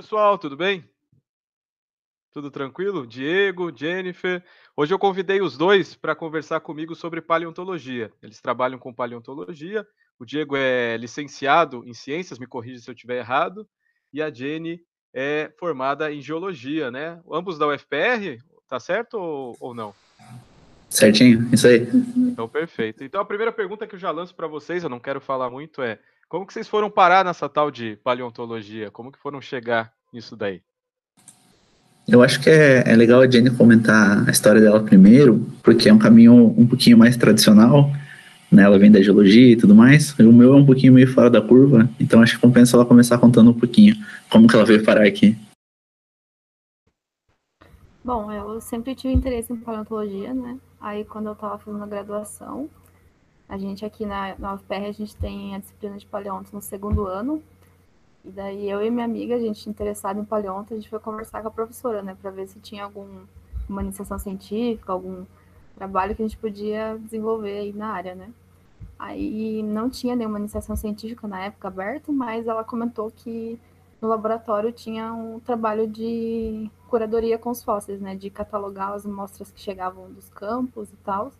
pessoal, tudo bem? Tudo tranquilo? Diego, Jennifer. Hoje eu convidei os dois para conversar comigo sobre paleontologia. Eles trabalham com paleontologia. O Diego é licenciado em ciências, me corrija se eu estiver errado, e a Jenny é formada em geologia, né? Ambos da UFPR, tá certo ou, ou não? Certinho, isso aí. Então, perfeito. Então, a primeira pergunta que eu já lanço para vocês, eu não quero falar muito, é como que vocês foram parar nessa tal de paleontologia? Como que foram chegar nisso daí? Eu acho que é, é legal a Jenny comentar a história dela primeiro, porque é um caminho um pouquinho mais tradicional, né? Ela vem da geologia e tudo mais. O meu é um pouquinho meio fora da curva, então acho que compensa ela começar contando um pouquinho como que ela veio parar aqui. Bom, eu sempre tive interesse em paleontologia, né? Aí quando eu estava fazendo a graduação, a gente aqui na, na UFPR, a gente tem a disciplina de paleonto no segundo ano. E daí eu e minha amiga, a gente interessada em paleonto, a gente foi conversar com a professora, né, para ver se tinha alguma iniciação científica, algum trabalho que a gente podia desenvolver aí na área, né. Aí não tinha nenhuma iniciação científica na época aberta, mas ela comentou que no laboratório tinha um trabalho de curadoria com os fósseis, né, de catalogar as amostras que chegavam dos campos e tal.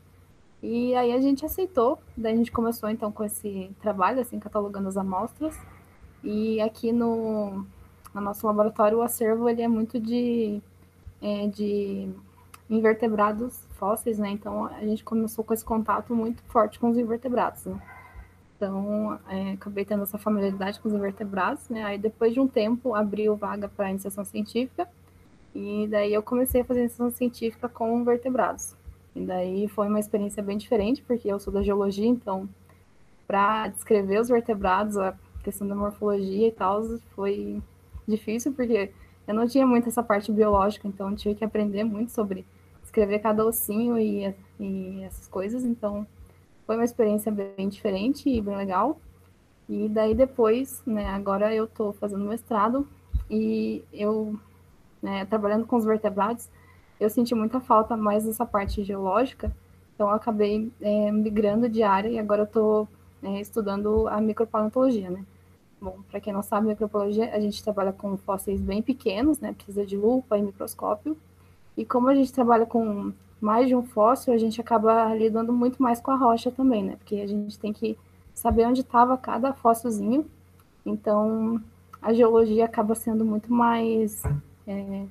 E aí a gente aceitou, daí a gente começou então com esse trabalho, assim, catalogando as amostras. E aqui no, no nosso laboratório o acervo ele é muito de, é, de invertebrados fósseis, né? Então a gente começou com esse contato muito forte com os invertebrados, né? Então, é, acabei tendo essa familiaridade com os invertebrados, né? Aí, depois de um tempo, abriu vaga para iniciação científica, e daí eu comecei a fazer iniciação científica com vertebrados. E daí foi uma experiência bem diferente, porque eu sou da geologia, então, para descrever os vertebrados, a questão da morfologia e tal, foi difícil, porque eu não tinha muito essa parte biológica, então tive que aprender muito sobre escrever cada ossinho e, e essas coisas, então foi uma experiência bem diferente e bem legal. E daí depois, né, agora eu estou fazendo mestrado e eu, né, trabalhando com os vertebrados, eu senti muita falta mais dessa parte geológica, então eu acabei é, migrando de área e agora eu estou é, estudando a micropaleontologia, né? Bom, para quem não sabe, micropaleontologia, a gente trabalha com fósseis bem pequenos, né? Precisa de lupa e microscópio. E como a gente trabalha com mais de um fóssil, a gente acaba lidando muito mais com a rocha também, né? Porque a gente tem que saber onde estava cada fóssilzinho. Então, a geologia acaba sendo muito mais é,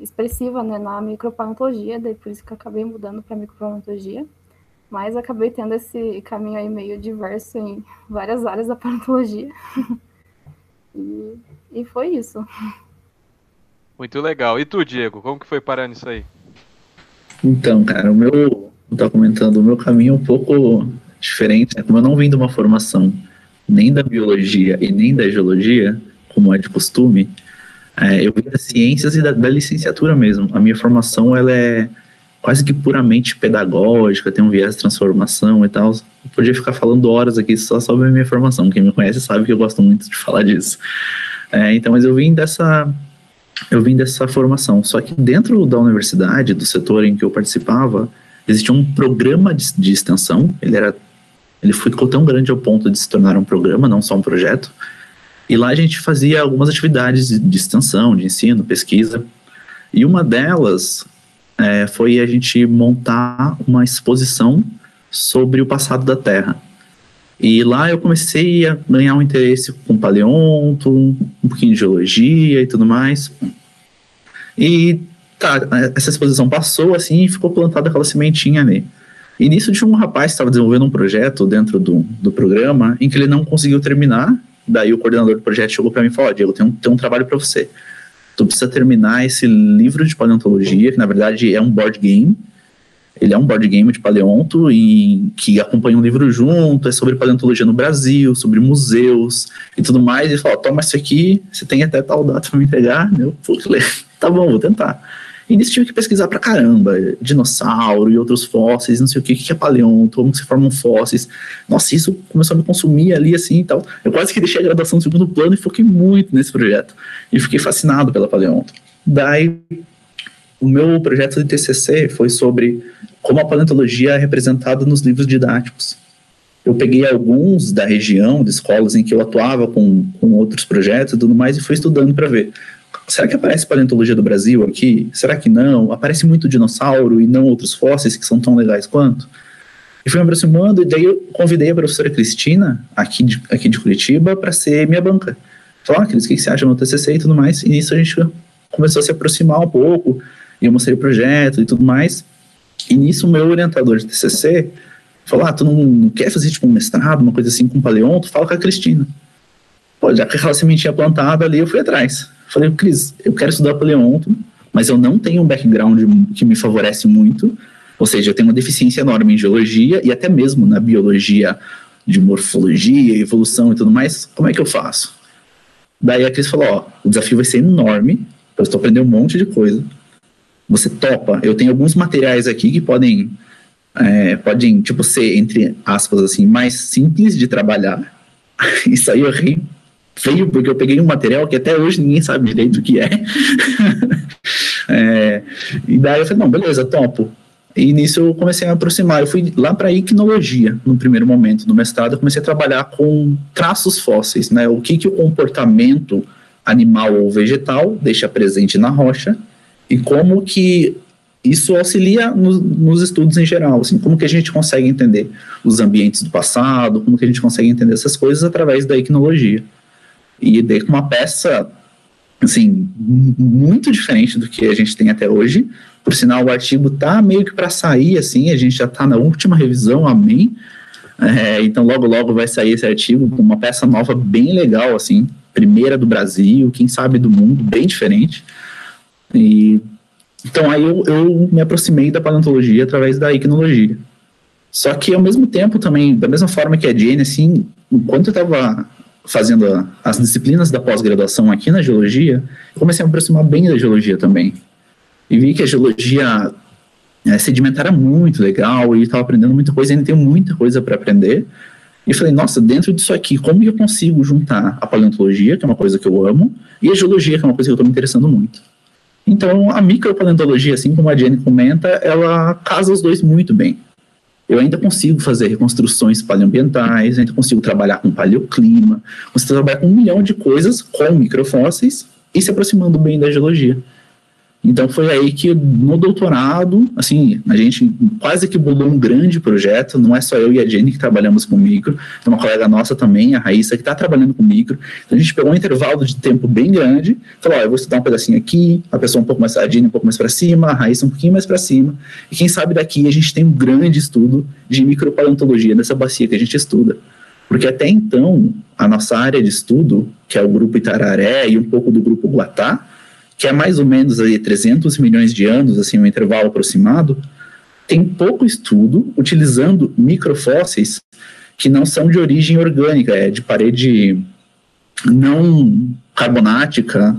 expressiva né, na micropaleontologia, daí por isso que eu acabei mudando para micropaleontologia. Mas acabei tendo esse caminho aí meio diverso em várias áreas da paleontologia. e, e foi isso. Muito legal. E tu, Diego, como que foi parar nisso aí? Então, cara, o meu, eu tava comentando, o meu caminho é um pouco diferente, né? Como eu não vim de uma formação nem da biologia e nem da geologia, como é de costume, é, eu vim das ciências e da, da, licenciatura mesmo. A minha formação ela é quase que puramente pedagógica, tem um viés de transformação e tal. Eu podia ficar falando horas aqui só sobre a minha formação. Quem me conhece sabe que eu gosto muito de falar disso. É, então, mas eu vim dessa eu vim dessa formação. Só que dentro da universidade, do setor em que eu participava, existia um programa de, de extensão. Ele era ele ficou tão grande ao ponto de se tornar um programa, não só um projeto e lá a gente fazia algumas atividades de extensão, de ensino, pesquisa. E uma delas é, foi a gente montar uma exposição sobre o passado da Terra. E lá eu comecei a ganhar um interesse com paleonto, um pouquinho de geologia e tudo mais. E tá, essa exposição passou assim e ficou plantada aquela sementinha ali. E nisso tinha um rapaz que estava desenvolvendo um projeto dentro do, do programa em que ele não conseguiu terminar Daí o coordenador do projeto chegou para mim e falou: Diego, tem um, tem um trabalho para você. Tu precisa terminar esse livro de paleontologia, que na verdade é um board game. Ele é um board game de paleonto e que acompanha um livro junto, é sobre paleontologia no Brasil, sobre museus e tudo mais. E falou: toma isso aqui, você tem até tal data para me entregar. Eu, putz, tá bom, vou tentar. E nisso tive que pesquisar pra caramba, dinossauro e outros fósseis, não sei o que, que é paleonto, como se formam fósseis. Nossa, isso começou a me consumir ali assim e tal. Eu quase que deixei a graduação no segundo plano e foquei muito nesse projeto. E fiquei fascinado pela paleonto. Daí, o meu projeto de TCC foi sobre como a paleontologia é representada nos livros didáticos. eu peguei alguns da região, de escolas em que eu atuava com, com outros projetos e tudo mais, e fui estudando para ver. Será que aparece paleontologia do Brasil aqui? Será que não? Aparece muito dinossauro e não outros fósseis que são tão legais quanto? E fui me aproximando, e daí eu convidei a professora Cristina, aqui de, aqui de Curitiba, para ser minha banca. Falou, ah, Cris, o que você acha do TCC e tudo mais? E nisso a gente começou a se aproximar um pouco, e eu mostrei o projeto e tudo mais. E nisso o meu orientador de TCC falou, ah, tu não, não quer fazer tipo um mestrado, uma coisa assim com paleonto? Fala com a Cristina. Pô, já que aquela sementinha plantada ali, eu fui atrás. Falei, Cris, eu quero estudar paleonto, mas eu não tenho um background que me favorece muito, ou seja, eu tenho uma deficiência enorme em geologia e até mesmo na biologia de morfologia, evolução e tudo mais, como é que eu faço? Daí a Cris falou, ó, o desafio vai ser enorme, eu estou aprendendo um monte de coisa, você topa, eu tenho alguns materiais aqui que podem, é, podem, tipo, ser, entre aspas, assim, mais simples de trabalhar, isso aí eu ri feio, porque eu peguei um material que até hoje ninguém sabe direito o que é. é e daí eu falei, não, beleza, topo. E nisso eu comecei a me aproximar. Eu fui lá para a icnologia, no primeiro momento do mestrado. Eu comecei a trabalhar com traços fósseis, né? O que, que o comportamento animal ou vegetal deixa presente na rocha e como que isso auxilia no, nos estudos em geral, assim, como que a gente consegue entender os ambientes do passado, como que a gente consegue entender essas coisas através da icnologia. E daí com uma peça, assim, muito diferente do que a gente tem até hoje. Por sinal, o artigo tá meio que para sair, assim, a gente já está na última revisão, amém. É, então, logo, logo vai sair esse artigo com uma peça nova bem legal, assim, primeira do Brasil, quem sabe do mundo, bem diferente. E, então, aí eu, eu me aproximei da paleontologia através da icnologia. Só que, ao mesmo tempo, também, da mesma forma que a Jane, assim, enquanto eu estava fazendo as disciplinas da pós-graduação aqui na geologia, comecei a me aproximar bem da geologia também. E vi que a geologia é, sedimentar é muito legal e estava aprendendo muita coisa, ainda tenho muita coisa para aprender. E falei, nossa, dentro disso aqui, como eu consigo juntar a paleontologia, que é uma coisa que eu amo, e a geologia, que é uma coisa que eu estou me interessando muito. Então, a micropaleontologia, assim como a Jenny comenta, ela casa os dois muito bem eu ainda consigo fazer reconstruções paleoambientais, ainda consigo trabalhar com paleoclima, consigo trabalhar com um milhão de coisas com microfósseis e se aproximando bem da geologia. Então foi aí que no doutorado, assim, a gente quase que bolou um grande projeto, não é só eu e a Jenny que trabalhamos com micro, tem uma colega nossa também, a Raíssa, que está trabalhando com micro. Então a gente pegou um intervalo de tempo bem grande, falou, ó, eu vou estudar um pedacinho aqui, a pessoa um pouco mais, a Jenny um pouco mais para cima, a Raíssa um pouquinho mais para cima, e quem sabe daqui a gente tem um grande estudo de micropaleontologia nessa bacia que a gente estuda. Porque até então, a nossa área de estudo, que é o grupo Itararé e um pouco do grupo Guatá, que é mais ou menos aí 300 milhões de anos, assim, um intervalo aproximado, tem pouco estudo utilizando microfósseis que não são de origem orgânica, é de parede não carbonática,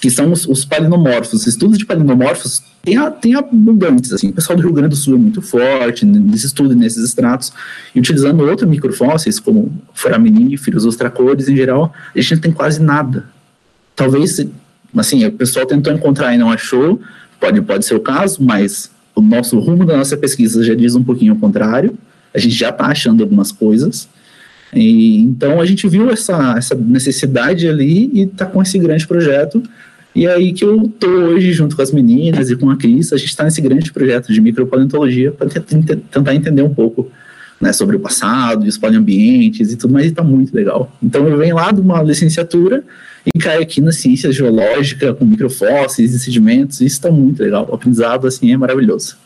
que são os, os palinomorfos. Estudos de palinomorfos tem, tem abundantes, assim, o pessoal do Rio Grande do Sul é muito forte nesse estudo, nesses estratos, e utilizando outros microfósseis, como foraminíferos, ostracores em geral, a gente não tem quase nada. Talvez assim, o pessoal tentou encontrar e não achou, pode, pode ser o caso, mas o nosso rumo da nossa pesquisa já diz um pouquinho o contrário, a gente já está achando algumas coisas, e, então a gente viu essa, essa necessidade ali e está com esse grande projeto, e é aí que eu estou hoje junto com as meninas e com a Cris, a gente está nesse grande projeto de micropaleontologia para tentar entender um pouco né, sobre o passado, os paleoambientes e tudo mais, e está muito legal. Então eu venho lá de uma licenciatura e caio aqui na ciência geológica, com microfósseis e sedimentos, isso está muito legal. O aprendizado, assim, é maravilhoso.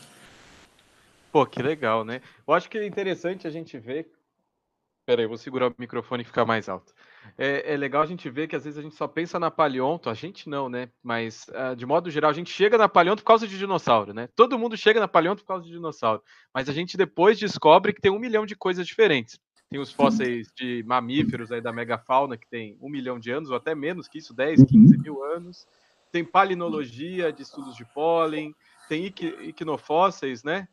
Pô, que legal, né? Eu acho que é interessante a gente ver. Peraí, vou segurar o microfone e ficar mais alto. É, é, legal a gente ver que às vezes a gente só pensa na paleonto, a gente não, né? Mas uh, de modo geral, a gente chega na paleonto por causa de dinossauro, né? Todo mundo chega na paleonto por causa de dinossauro. Mas a gente depois descobre que tem um milhão de coisas diferentes. Tem os fósseis de mamíferos aí da megafauna, que tem um milhão de anos, ou até menos que isso, 10, 15 uhum. mil anos. Tem palinologia de estudos de pólen, tem iquinofósseis, né?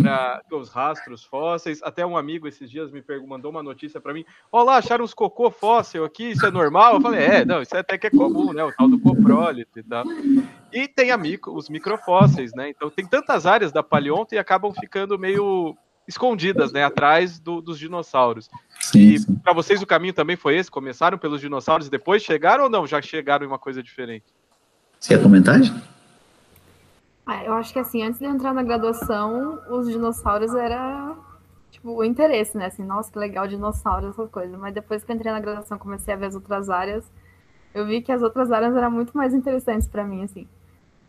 Para os rastros fósseis. Até um amigo esses dias me mandou uma notícia para mim: Olá, acharam uns cocô fóssil aqui, isso é normal? Eu falei: É, não, isso até que é comum, né? O tal do coprólito e tal. E tem amigo, os microfósseis, né? Então tem tantas áreas da paleonto e acabam ficando meio escondidas, né, atrás do, dos dinossauros. Sim, e para vocês o caminho também foi esse? Começaram pelos dinossauros e depois chegaram ou não? Já chegaram em uma coisa diferente? Você quer comentar? Ah, eu acho que assim, antes de entrar na graduação, os dinossauros era tipo o interesse, né? Assim, nossa, que legal dinossauros, essas coisas. Mas depois que eu entrei na graduação, comecei a ver as outras áreas, eu vi que as outras áreas eram muito mais interessantes para mim, assim.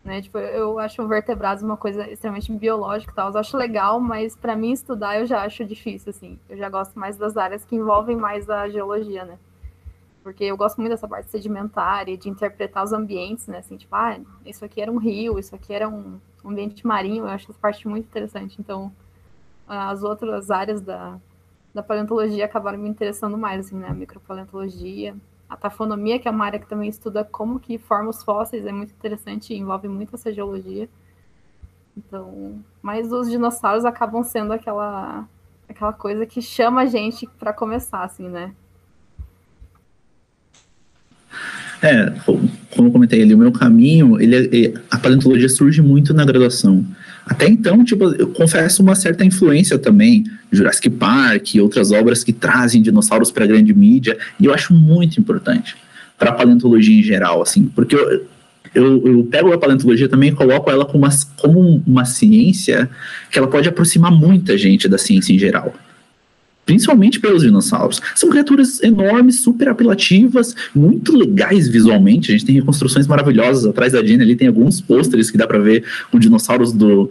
Né? Tipo, eu acho vertebrados uma coisa extremamente biológica e tal. Eu acho legal, mas para mim estudar eu já acho difícil, assim. Eu já gosto mais das áreas que envolvem mais a geologia, né? Porque eu gosto muito dessa parte sedimentária, de interpretar os ambientes, né? Assim, tipo, ah, isso aqui era um rio, isso aqui era um ambiente marinho. Eu acho essa parte muito interessante. Então, as outras áreas da, da paleontologia acabaram me interessando mais, assim, né? A micropaleontologia, a tafonomia, que é uma área que também estuda como que forma os fósseis, é muito interessante envolve muito essa geologia. Então, mas os dinossauros acabam sendo aquela aquela coisa que chama a gente para começar, assim, né? É, como eu comentei ali, o meu caminho, ele, é, a paleontologia surge muito na graduação. Até então, tipo, eu confesso uma certa influência também, Jurassic Park e outras obras que trazem dinossauros para a grande mídia, e eu acho muito importante para a paleontologia em geral, assim, porque eu, eu, eu, pego a paleontologia também e coloco ela como uma, como uma ciência que ela pode aproximar muita gente da ciência em geral. Principalmente pelos dinossauros. São criaturas enormes, super apelativas, muito legais visualmente. A gente tem reconstruções maravilhosas. Atrás da Jenny ali tem alguns pôsteres que dá para ver com dinossauros do,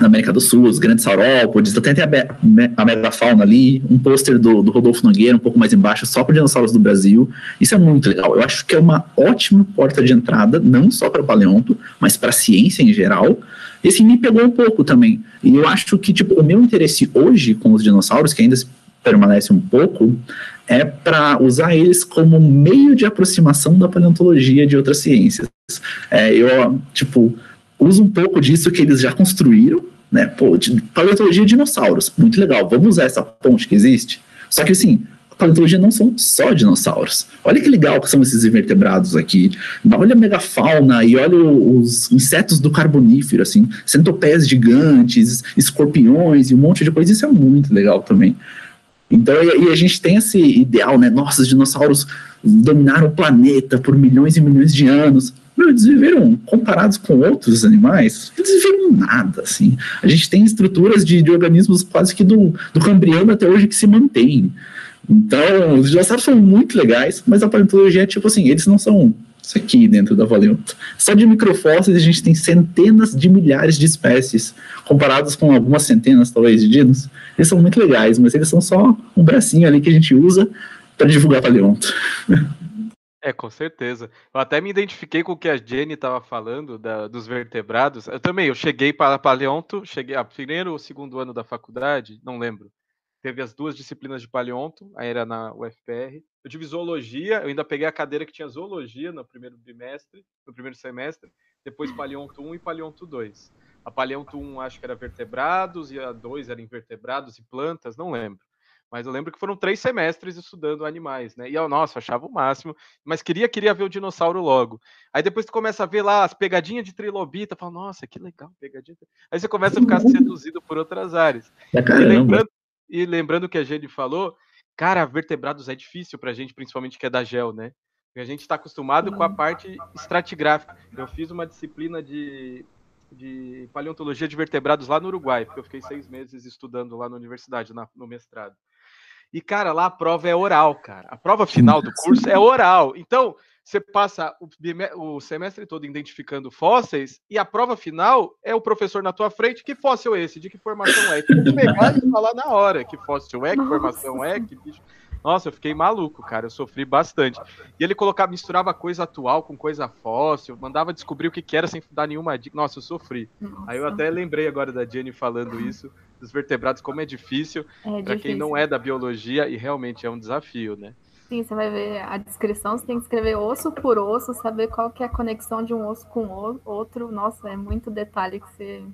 na América do Sul, os grandes saurópodes, até tem a, a megafauna ali, um pôster do, do, Rodolfo Nogueira um pouco mais embaixo, só para dinossauros do Brasil. Isso é muito legal. Eu acho que é uma ótima porta de entrada, não só para paleonto, mas para a ciência em geral. Esse me pegou um pouco também. E eu acho que tipo, o meu interesse hoje com os dinossauros, que ainda permanece um pouco, é para usar eles como meio de aproximação da paleontologia de outras ciências. É, eu, tipo, usa um pouco disso que eles já construíram, né? Pô, de, paleontologia de dinossauros, muito legal, vamos usar essa ponte que existe. Só que assim, a paleontologia não são só dinossauros. Olha que legal que são esses invertebrados aqui. Olha a megafauna e olha os insetos do carbonífero, assim, centopeias gigantes, escorpiões e um monte de coisa. Isso é muito legal também. Então, e, a gente tem esse ideal, né? Nossa, os dinossauros dominaram o planeta por milhões e milhões de anos eles viveram, comparados com outros animais, eles viveram nada, assim. A gente tem estruturas de, de organismos quase que do, do cambriano até hoje que se mantêm. Então, os dinossauros são muito legais, mas a paleontologia é tipo assim, eles não são isso aqui dentro da Valeonto. Só de microfósseis a gente tem centenas de milhares de espécies, comparados com algumas centenas, talvez, de dinos. Eles são muito legais, mas eles são só um bracinho ali que a gente usa para divulgar Paleonto. É, com certeza. Eu até me identifiquei com o que a Jenny estava falando da, dos vertebrados. Eu também, eu cheguei para paleonto, cheguei a primeiro ou segundo ano da faculdade, não lembro. Teve as duas disciplinas de paleonto, aí era na UFPR. Eu tive zoologia, eu ainda peguei a cadeira que tinha zoologia no primeiro bimestre, no primeiro semestre, depois paleonto 1 e paleonto 2. A paleonto 1 acho que era vertebrados e a 2 era invertebrados e plantas, não lembro. Mas eu lembro que foram três semestres estudando animais, né? E eu, nossa, achava o máximo, mas queria, queria ver o dinossauro logo. Aí depois tu começa a ver lá as pegadinhas de trilobita, fala, nossa, que legal, pegadinha. Aí você começa a ficar seduzido por outras áreas. É e, lembrando, e lembrando que a Jenny falou, cara, vertebrados é difícil pra gente, principalmente que é da GEL, né? Porque a gente está acostumado com a parte estratigráfica. Eu fiz uma disciplina de, de paleontologia de vertebrados lá no Uruguai, porque eu fiquei seis meses estudando lá na universidade, na, no mestrado. E, cara, lá a prova é oral, cara. A prova final do curso é oral. Então, você passa o, semestre todo identificando fósseis e a prova final é o professor na tua frente. Que fóssil é esse? De que formação é? Tem que pegar e falar na hora que fóssil é, que formação é, que bicho. Nossa, eu fiquei maluco, cara. Eu sofri bastante. E ele colocava, misturava coisa atual com coisa fóssil, mandava descobrir o que, que era sem dar nenhuma dica. Nossa, eu sofri. Nossa. Aí eu até lembrei agora da Jenny falando isso, dos vertebrados, como é difícil é para quem não é da biologia, e realmente é um desafio, né? Sim, você vai ver a descrição, você tem que escrever osso por osso, saber qual que é a conexão de um osso com o outro. Nossa, é muito detalhe que você.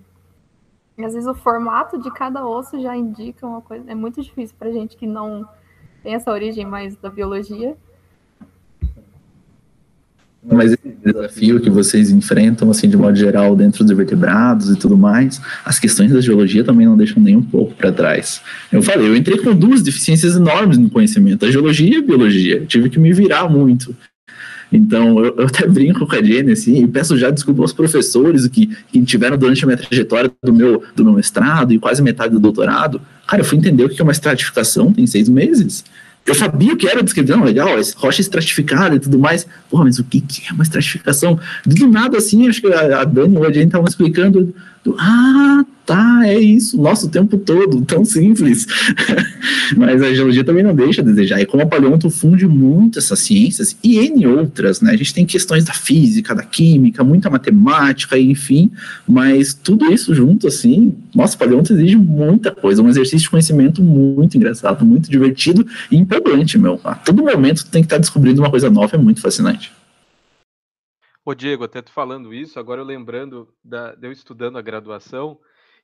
Às vezes o formato de cada osso já indica uma coisa. É muito difícil para gente que não tem essa origem mais da biologia. Mas esse desafio que vocês enfrentam, assim, de modo geral, dentro dos vertebrados e tudo mais, as questões da geologia também não deixam nem um pouco para trás. Eu falei, eu entrei com duas deficiências enormes no conhecimento, a geologia e a biologia. Eu tive que me virar muito. Então, eu, eu, até brinco com a Jenny, assim, e peço já desculpa aos professores que, que tiveram durante a minha trajetória do meu, do meu mestrado e quase metade do doutorado. Cara, eu fui entender o que é uma estratificação tem seis meses. Eu sabia o que era descrever, não, legal, rocha estratificada e tudo mais. Porra, mas o que, que é uma estratificação? Do nada, assim, acho que a, Dani e a Jenny estavam explicando. Do, ah, tá, é isso, nosso tempo todo, tão simples. Mas a geologia também não deixa a desejar. E como a paleonto funde muito essas ciências e N outras, né? A gente tem questões da física, da química, muita matemática, enfim, mas tudo isso junto, assim, nossa, paleonto exige muita coisa, um exercício de conhecimento muito engraçado, muito divertido e empolgante, meu. A todo momento tu tem que estar descobrindo uma coisa nova, é muito fascinante. Ô Diego, até tu falando isso, agora eu lembrando da, de eu estudando a graduação,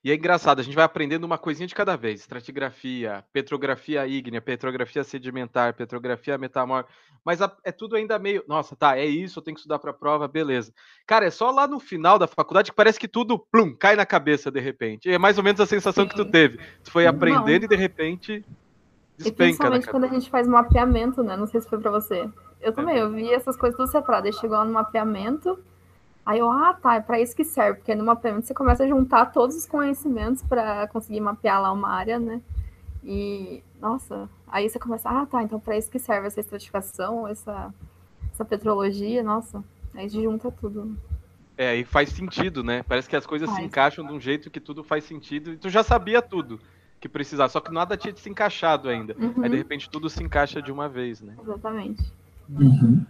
e é engraçado, a gente vai aprendendo uma coisinha de cada vez. Estratigrafia, petrografia ígnea, petrografia sedimentar, petrografia metamórfica. Mas a, é tudo ainda meio. Nossa, tá, é isso, eu tenho que estudar para a prova, beleza. Cara, é só lá no final da faculdade que parece que tudo, plum, cai na cabeça de repente. É mais ou menos a sensação Sim. que tu teve. Tu foi aprendendo Não. e de repente despenca. E principalmente quando a gente faz mapeamento, né? Não sei se foi para você. Eu também, eu vi essas coisas tudo separado. Chegou lá no mapeamento Aí eu, ah, tá, é para isso que serve, porque no mapeamento você começa a juntar todos os conhecimentos para conseguir mapear lá uma área, né? E, nossa, aí você começa, ah, tá, então para isso que serve essa estratificação, essa, essa petrologia, nossa, aí junta tudo. É, aí faz sentido, né? Parece que as coisas faz. se encaixam de um jeito que tudo faz sentido, e tu já sabia tudo que precisava, só que nada tinha se encaixado ainda. Uhum. Aí de repente tudo se encaixa de uma vez, né? Exatamente. Uhum.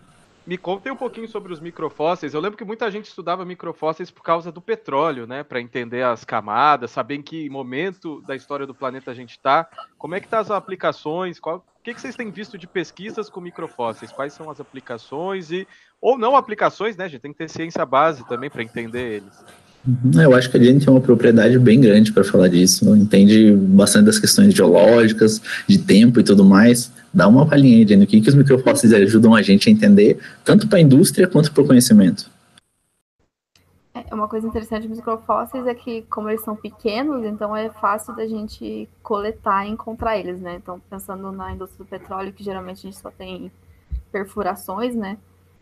Me contem um pouquinho sobre os microfósseis. Eu lembro que muita gente estudava microfósseis por causa do petróleo, né? Para entender as camadas, saber em que momento da história do planeta a gente está. Como é que tá as aplicações? Qual... O que, que vocês têm visto de pesquisas com microfósseis? Quais são as aplicações e ou não aplicações, né? A gente tem que ter ciência base também para entender eles. Uhum. Eu acho que a gente tem uma propriedade bem grande para falar disso. Entende bastante das questões geológicas, de tempo e tudo mais. Dá uma palhinha aí, Jenny, o que, que os microfósseis ajudam a gente a entender, tanto para a indústria quanto para o conhecimento. É uma coisa interessante dos microfósseis é que, como eles são pequenos, então é fácil da gente coletar e encontrar eles, né? Então, pensando na indústria do petróleo, que geralmente a gente só tem perfurações, né?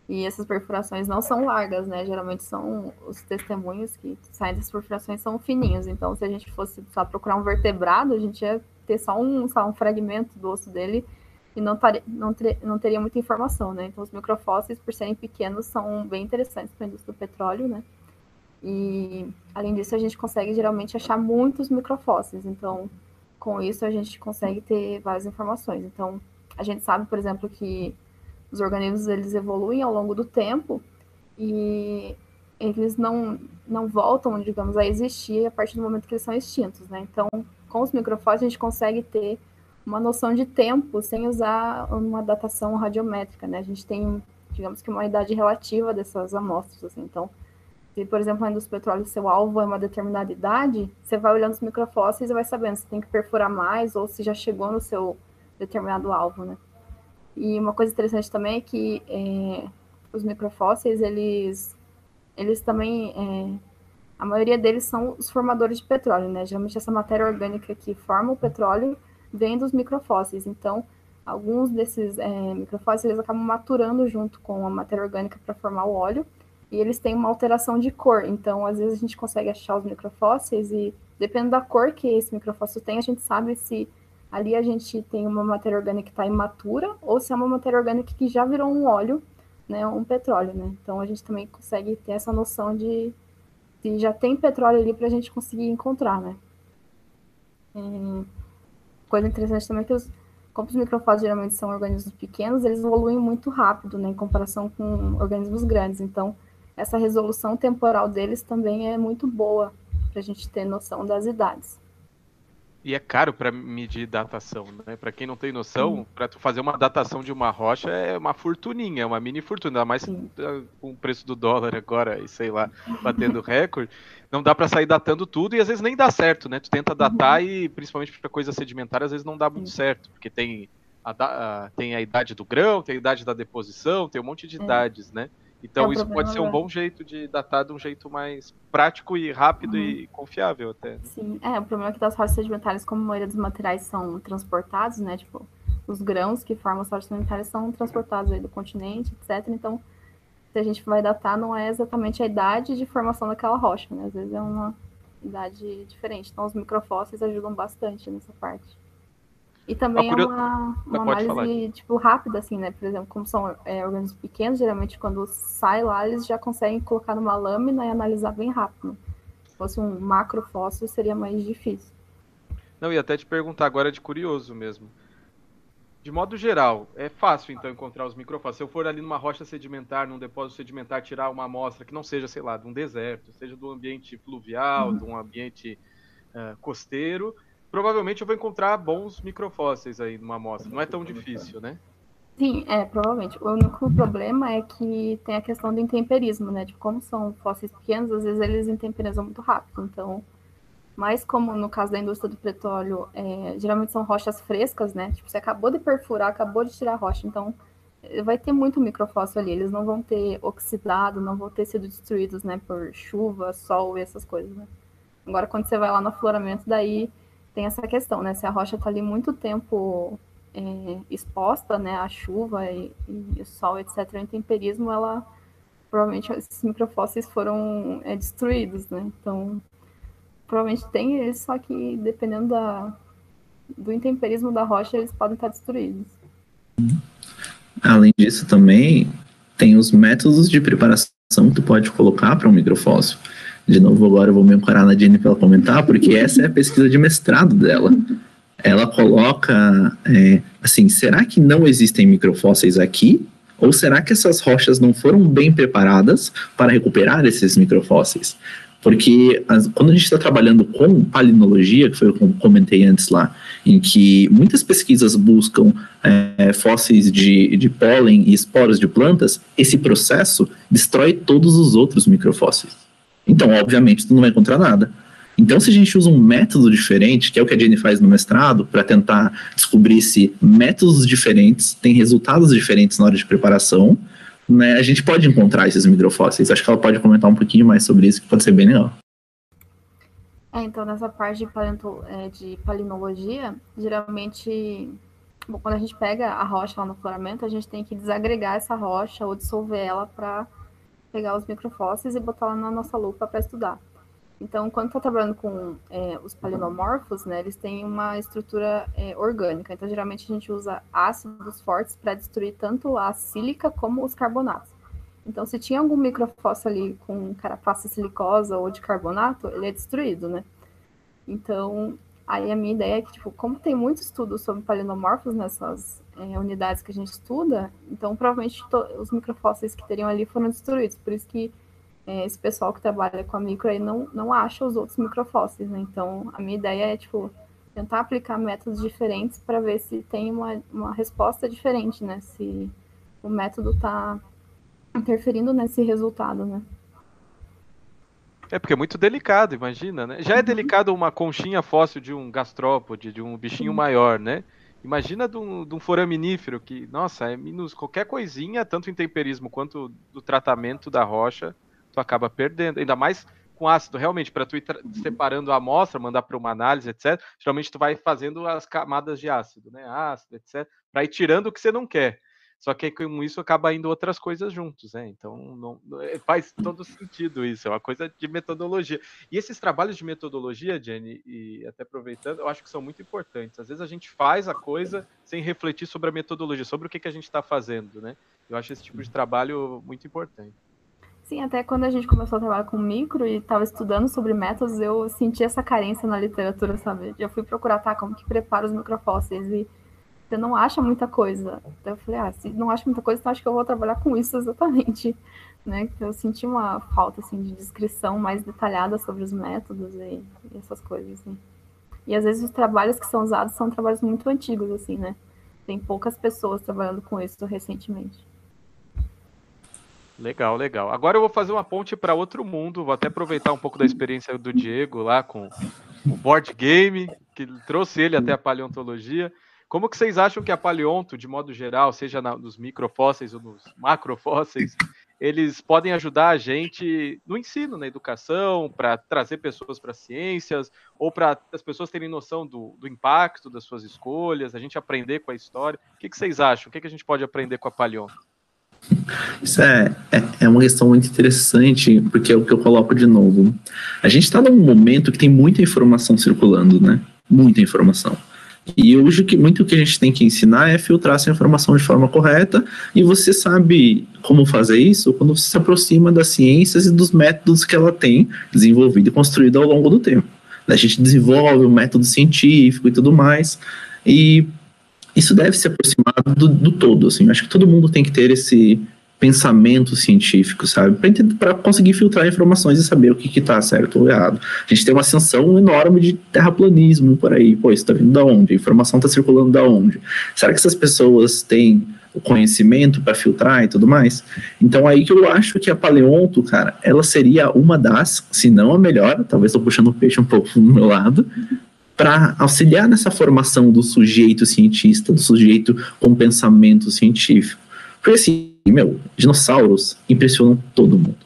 E essas perfurações não são largas, né? Geralmente são os testemunhos que saem das perfurações são fininhos. Então, se a gente fosse só procurar um vertebrado, a gente ia ter só um, só um fragmento do osso dele e não, tar, não, ter, não teria muita informação, né? Então, os microfósseis, por serem pequenos, são bem interessantes para a indústria do petróleo, né? E, além disso, a gente consegue geralmente achar muitos microfósseis. Então, com isso, a gente consegue ter várias informações. Então, a gente sabe, por exemplo, que os organismos eles evoluem ao longo do tempo e eles não, não voltam, digamos, a existir a partir do momento que eles são extintos, né? Então, com os microfósseis, a gente consegue ter uma noção de tempo sem usar uma datação radiométrica, né? A gente tem, digamos que uma idade relativa dessas amostras, assim. Então, se, por exemplo, a indústria petróleo, seu alvo é uma determinada idade, você vai olhando os microfósseis e vai sabendo se tem que perfurar mais ou se já chegou no seu determinado alvo, né? E uma coisa interessante também é que é, os microfósseis, eles, eles também, é, a maioria deles são os formadores de petróleo, né? Geralmente essa matéria orgânica que forma o petróleo vem dos microfósseis. Então, alguns desses é, microfósseis eles acabam maturando junto com a matéria orgânica para formar o óleo e eles têm uma alteração de cor. Então, às vezes a gente consegue achar os microfósseis e dependendo da cor que esse microfóssil tem, a gente sabe se ali a gente tem uma matéria orgânica que está imatura ou se é uma matéria orgânica que já virou um óleo, né, um petróleo, né? Então a gente também consegue ter essa noção de se já tem petróleo ali para a gente conseguir encontrar, né? É coisa interessante também é que os, como os microfósios geralmente são organismos pequenos, eles evoluem muito rápido, né, em comparação com organismos grandes. Então, essa resolução temporal deles também é muito boa para a gente ter noção das idades. E é caro para medir datação, né? Para quem não tem noção, para tu fazer uma datação de uma rocha é uma fortuninha, é uma mini fortuna, ainda mais Sim. com o preço do dólar agora e sei lá, batendo recorde, não dá para sair datando tudo e às vezes nem dá certo, né? Tu tenta datar uhum. e principalmente para coisa sedimentar, às vezes não dá muito certo, porque tem a, a, tem a idade do grão, tem a idade da deposição, tem um monte de é. idades, né? Então, é, isso pode ser um bom jeito de datar de um jeito mais prático e rápido uhum. e confiável até. Né? Sim, é, o problema é que das rochas sedimentares, como a maioria dos materiais são transportados, né, tipo, os grãos que formam as rochas sedimentares são transportados aí do continente, etc. Então, se a gente vai datar, não é exatamente a idade de formação daquela rocha, né? Às vezes é uma idade diferente. Então, os microfósseis ajudam bastante nessa parte. E também é uma, uma análise tipo, rápida, assim, né? Por exemplo, como são é, organismos pequenos, geralmente quando sai lá, eles já conseguem colocar numa lâmina e analisar bem rápido. Se fosse um macrofóssil, seria mais difícil. Não, e até te perguntar agora de curioso mesmo de modo geral, é fácil então encontrar os microfósseis. Se eu for ali numa rocha sedimentar, num depósito sedimentar, tirar uma amostra que não seja, sei lá, de um deserto, seja do ambiente fluvial, uhum. de um ambiente uh, costeiro, provavelmente eu vou encontrar bons microfósseis aí numa amostra. Não é tão difícil, né? Sim, é, provavelmente. O único problema é que tem a questão do intemperismo, né? Tipo, como são fósseis pequenos, às vezes eles intemperizam muito rápido. Então, mas como no caso da indústria do petróleo, é, geralmente são rochas frescas, né? Tipo, você acabou de perfurar, acabou de tirar a rocha, então vai ter muito microfóssil ali. Eles não vão ter oxidado, não vão ter sido destruídos, né? Por chuva, sol e essas coisas, né? Agora, quando você vai lá no afloramento, daí tem essa questão, né? Se a rocha está ali muito tempo é, exposta, né? À chuva e, e sol, etc., o intemperismo, ela provavelmente esses microfósseis foram é, destruídos, né? Então provavelmente tem eles, só que dependendo da, do intemperismo da rocha, eles podem estar destruídos. Além disso, também tem os métodos de preparação que tu pode colocar para um microfóssil. De novo, agora eu vou me ancorar na Jenny para ela comentar, porque essa é a pesquisa de mestrado dela. Ela coloca, é, assim, será que não existem microfósseis aqui? Ou será que essas rochas não foram bem preparadas para recuperar esses microfósseis? Porque as, quando a gente está trabalhando com palinologia, que foi o que eu comentei antes lá, em que muitas pesquisas buscam é, fósseis de, de pólen e esporos de plantas, esse processo destrói todos os outros microfósseis. Então, obviamente, tu não vai encontrar nada. Então, se a gente usa um método diferente, que é o que a Jenny faz no mestrado, para tentar descobrir se métodos diferentes têm resultados diferentes na hora de preparação, né, a gente pode encontrar esses microfósseis. Acho que ela pode comentar um pouquinho mais sobre isso, que pode ser bem legal. É, então, nessa parte de, palento, é, de palinologia, geralmente, bom, quando a gente pega a rocha lá no floramento, a gente tem que desagregar essa rocha ou dissolver ela para pegar os microfósseis e botar lá na nossa lupa para estudar. Então, quando está trabalhando com é, os palinomorfos, né, eles têm uma estrutura é, orgânica. Então, geralmente a gente usa ácidos fortes para destruir tanto a sílica como os carbonatos. Então, se tinha algum microfóssil ali com carapaça silicosa ou de carbonato, ele é destruído, né? Então, aí a minha ideia é que, tipo, como tem muito estudo sobre palinomorfos nessas é, unidades que a gente estuda, então provavelmente os microfósseis que teriam ali foram destruídos. Por isso que é, esse pessoal que trabalha com a micro aí não, não acha os outros microfósseis, né? Então, a minha ideia é, tipo, tentar aplicar métodos diferentes para ver se tem uma, uma resposta diferente, né? Se o método está interferindo nesse resultado, né? É porque é muito delicado, imagina, né? Já é uhum. delicado uma conchinha fóssil de um gastrópode, de um bichinho maior, né? Imagina de um, de um foraminífero que, nossa, é minus qualquer coisinha, tanto em temperismo quanto do tratamento da rocha, tu acaba perdendo. Ainda mais com ácido, realmente, para tu ir separando a amostra, mandar para uma análise, etc. Geralmente tu vai fazendo as camadas de ácido, né? Ácido, etc. Para ir tirando o que você não quer. Só que com isso acaba indo outras coisas juntos, né? Então não, é, faz todo sentido isso, é uma coisa de metodologia. E esses trabalhos de metodologia, Jenny, e até aproveitando, eu acho que são muito importantes. Às vezes a gente faz a coisa sem refletir sobre a metodologia, sobre o que, que a gente está fazendo, né? Eu acho esse tipo de trabalho muito importante. Sim, até quando a gente começou a trabalhar com micro e estava estudando sobre métodos, eu senti essa carência na literatura, sabe? Eu fui procurar, tá, como que prepara os microfósseis e você não acha muita coisa. Então eu falei, ah, se não acha muita coisa, então acho que eu vou trabalhar com isso exatamente, né? Eu senti uma falta, assim, de descrição mais detalhada sobre os métodos e, e essas coisas, assim. E às vezes os trabalhos que são usados são trabalhos muito antigos, assim, né? Tem poucas pessoas trabalhando com isso recentemente. Legal, legal. Agora eu vou fazer uma ponte para outro mundo. Vou até aproveitar um pouco da experiência do Diego lá com o board game, que trouxe ele até a paleontologia. Como que vocês acham que a paleonto, de modo geral, seja na, nos microfósseis ou nos macrofósseis, eles podem ajudar a gente no ensino, na educação, para trazer pessoas para ciências, ou para as pessoas terem noção do, do, impacto das suas escolhas, a gente aprender com a história. O que, que vocês acham? O que, que a gente pode aprender com a Palion? Isso é, é, é, uma questão muito interessante, porque é o que eu coloco de novo. A gente está num momento que tem muita informação circulando, né? Muita informação. E hoje que muito que a gente tem que ensinar é filtrar essa informação de forma correta, e você sabe como fazer isso quando você se aproxima das ciências e dos métodos que ela tem desenvolvido e construído ao longo do tempo. A gente desenvolve o um método científico e tudo mais, e isso deve se aproximar do, do todo, assim, acho que todo mundo tem que ter esse pensamento científico, sabe? Para conseguir filtrar informações e saber o que está certo ou errado. A gente tem uma ascensão enorme de terraplanismo por aí. Pô, isso está vindo da onde? A informação está circulando da onde? Será que essas pessoas têm o conhecimento para filtrar e tudo mais? Então aí que eu acho que a paleonto, cara, ela seria uma das, se não a melhor, talvez estou puxando o peixe um pouco do meu lado, para auxiliar nessa formação do sujeito cientista, do sujeito com pensamento científico. Porque assim, meu, dinossauros impressionam todo mundo.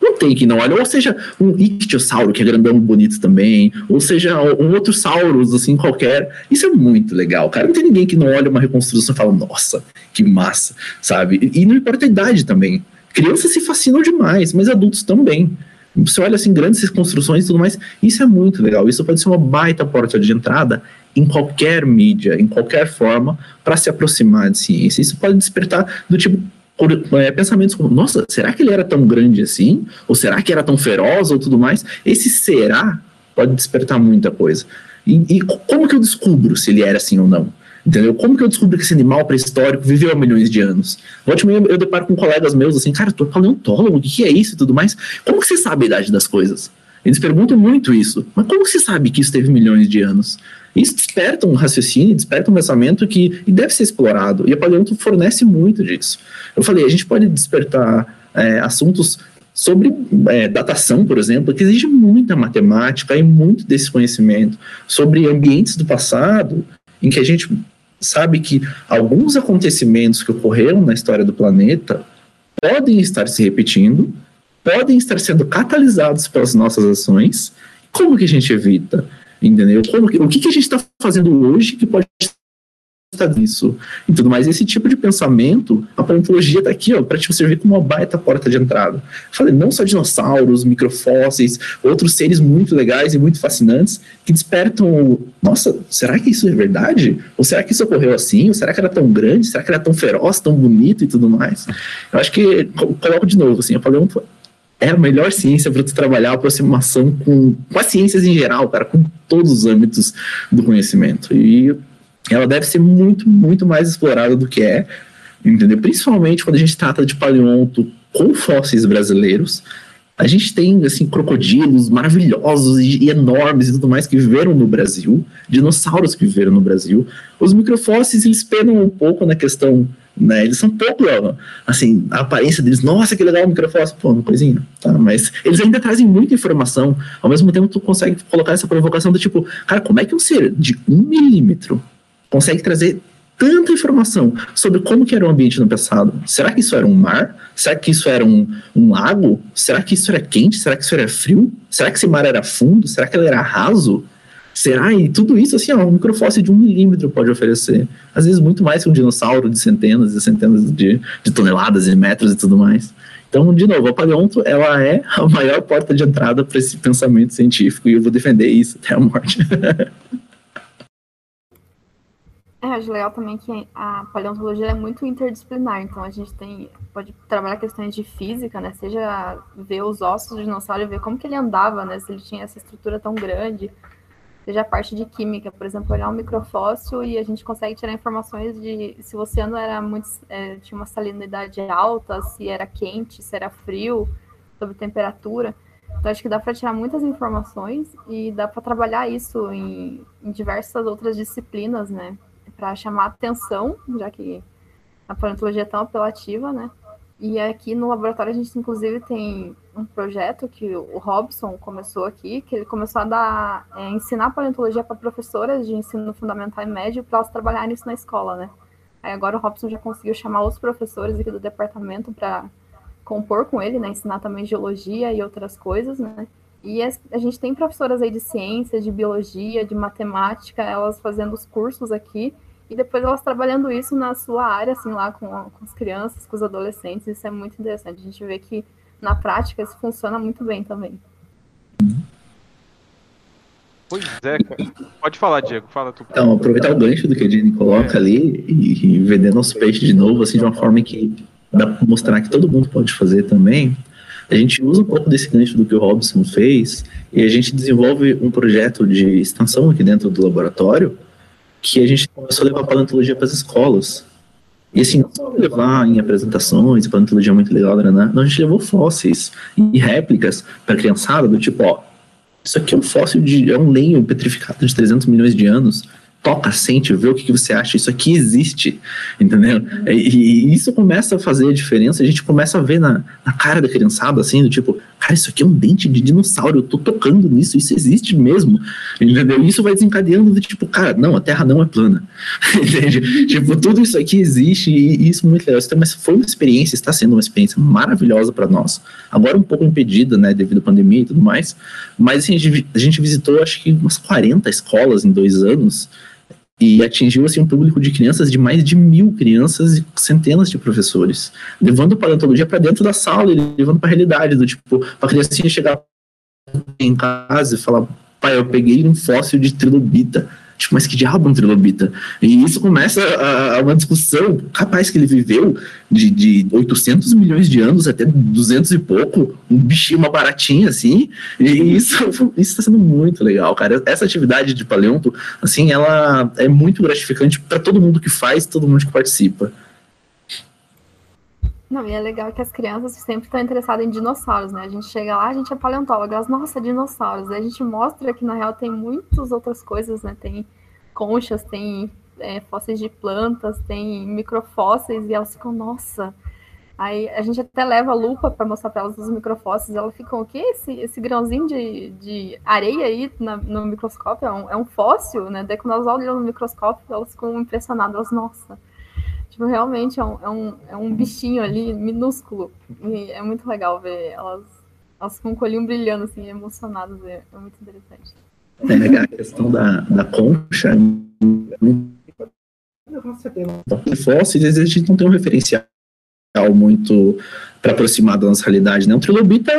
Não tem que não olha, ou seja, um ictiosauro, que é grandão bonito também, ou seja, um outro saurus, assim, qualquer. Isso é muito legal, cara. Não tem ninguém que não olha uma reconstrução e fala, nossa, que massa, sabe? E, não importa a idade também. Crianças se fascinam demais, mas adultos também. Você olha assim, grandes reconstruções e tudo mais, isso é muito legal. Isso pode ser uma baita porta de entrada em qualquer mídia, em qualquer forma, para se aproximar de ciência. Isso pode despertar do tipo é, pensamentos como, nossa, será que ele era tão grande assim? Ou será que era tão feroz ou tudo mais? Esse será pode despertar muita coisa. E, e como que eu descubro se ele era assim ou não? Entendeu? Como que eu descubro que esse animal pré-histórico viveu há milhões de anos? Volte eu, eu deparo com colegas meus assim, cara, tu é paleontólogo, o que é isso e tudo mais? Como que você sabe a idade das coisas? Eles perguntam muito isso. Mas como você sabe que isso teve milhões de anos? Isso desperta um raciocínio, desperta um pensamento que deve ser explorado. E a paleonto fornece muito disso. Eu falei, a gente pode despertar é, assuntos sobre é, datação, por exemplo, que exige muita matemática e muito desse conhecimento, sobre ambientes do passado, em que a gente sabe que alguns acontecimentos que ocorreram na história do planeta podem estar se repetindo, podem estar sendo catalisados pelas nossas ações. Como que a gente evita? Entendeu? Como o que, que a gente está fazendo hoje que pode disso e tudo mais. Esse tipo de pensamento, a paleontologia está aqui, ó, para te servir como uma baita porta de entrada. Falei, não só dinossauros, microfósseis, outros seres muito legais e muito fascinantes que despertam, nossa, será que isso é verdade? Ou será que isso ocorreu assim? Ou será que era tão grande? Será que era tão feroz, tão bonito e tudo mais? Eu acho que, coloco de novo, assim, a paleonto é a melhor ciência para tu trabalhar a aproximação com, com as ciências em geral, cara, com todos os âmbitos do conhecimento. E ela deve ser muito, muito mais explorada do que é, entendeu? Principalmente quando a gente trata de paleonto com fósseis brasileiros. A gente tem, assim, crocodilos maravilhosos e, e enormes e tudo mais que viveram no Brasil, dinossauros que viveram no Brasil. Os microfósseis, eles penam um pouco na questão né? Eles são pouco, assim, a aparência deles, nossa, que legal o microfóssil, pô, uma coisinha, tá? Mas eles ainda trazem muita informação, ao mesmo tempo tu consegue colocar essa provocação do tipo, cara, como é que um ser de um milímetro consegue trazer tanta informação sobre como era o ambiente no passado. Será que isso era um mar? Será que isso era um, um lago? Será que isso era quente? Será que isso era frio? Será que esse mar era fundo? Será que ele era raso? Será? E tudo isso, assim, ó, um microfóssil de um milímetro pode oferecer. Às vezes muito mais que um dinossauro de centenas e centenas de, de toneladas e metros e tudo mais. Então, de novo, a paleonto, ela é a maior porta de entrada para esse pensamento científico e eu vou defender isso até a morte. É, acho legal também que a paleontologia é muito interdisciplinar, então a gente tem pode trabalhar questões de física, né? Seja ver os ossos do dinossauro e ver como que ele andava, né? Se ele tinha essa estrutura tão grande, seja a parte de química, por exemplo, olhar um microfóssil e a gente consegue tirar informações de se o oceano era muito é, tinha uma salinidade alta, se era quente, se era frio, sobre temperatura. Então acho que dá para tirar muitas informações e dá para trabalhar isso em, em diversas outras disciplinas, né? para chamar atenção, já que a paleontologia é tão apelativa, né? E aqui no laboratório a gente inclusive tem um projeto que o Robson começou aqui, que ele começou a dar, é, ensinar paleontologia para professoras de ensino fundamental e médio para elas trabalharem isso na escola, né? Aí agora o Robson já conseguiu chamar os professores aqui do departamento para compor com ele, né? Ensinar também geologia e outras coisas, né? E a gente tem professoras aí de ciências, de biologia, de matemática, elas fazendo os cursos aqui e depois elas trabalhando isso na sua área, assim, lá com, com as crianças, com os adolescentes. Isso é muito interessante. A gente vê que na prática isso funciona muito bem também. Pois é, cara. Pode falar, Diego. Fala tu. Então, aproveitar o gancho do que a Jenny coloca ali e, e vender nosso peixe de novo, assim, de uma forma que dá para mostrar que todo mundo pode fazer também. A gente usa um pouco desse gancho do que o Robson fez e a gente desenvolve um projeto de extensão aqui dentro do laboratório que a gente começou a levar paleontologia para as escolas. E assim, não só levar em apresentações, paleontologia é muito legal, né? Não, a gente levou fósseis e réplicas para criançada, do tipo, ó, isso aqui é um fóssil de. é um lenho petrificado de 300 milhões de anos toca, sente, vê o que, que você acha, isso aqui existe, entendeu? E, e, isso começa a fazer a diferença, a gente começa a ver na, na cara da criançada, assim, do tipo, cara, isso aqui é um dente de dinossauro, eu tô tocando nisso, isso existe mesmo, entendeu? E isso vai desencadeando do tipo, cara, não, a Terra não é plana, entende? Tipo, tudo isso aqui existe e, e isso é muito legal. Então, mas foi uma experiência, está sendo uma experiência maravilhosa para nós. Agora um pouco impedida, né, devido à pandemia e tudo mais, mas assim, a gente, a gente visitou acho que umas 40 escolas em dois anos, e atingiu assim um público de crianças de mais de mil crianças e centenas de professores, levando a paleontologia para dentro da sala, e levando para a realidade do tipo, para a criancinha chegar em casa e falar, pai, eu peguei um fóssil de trilobita Tipo, mas que diabo um trilobita? E isso começa a, a uma discussão capaz que ele viveu de, de 800 milhões de anos até 200 e pouco, um bichinho, uma baratinha assim, e isso está sendo muito legal, cara. Essa atividade de paleonto, assim, ela é muito gratificante para todo mundo que faz, todo mundo que participa. Não, e é legal que as crianças sempre estão interessadas em dinossauros, né? A gente chega lá, a gente é paleontólogo, elas, nossa, dinossauros. Aí a gente mostra que, na real, tem muitas outras coisas, né? Tem conchas, tem é, fósseis de plantas, tem microfósseis, e elas ficam, nossa. Aí a gente até leva a lupa para mostrar para elas os microfósseis, elas ficam, o quê? Esse, esse grãozinho de, de areia aí na, no microscópio é um, é um fóssil, né? Daí quando elas olham no microscópio, elas ficam impressionadas, elas, nossa Tipo, realmente é um, é um, é um bichinho ali, minúsculo. E é muito legal ver elas, elas com o colinho brilhando, assim, emocionadas. É, é muito interessante. É, a questão da, da concha. Fósseis, às vezes a gente não tem um referencial muito para aproximar da nossa realidade, né? Um trilobita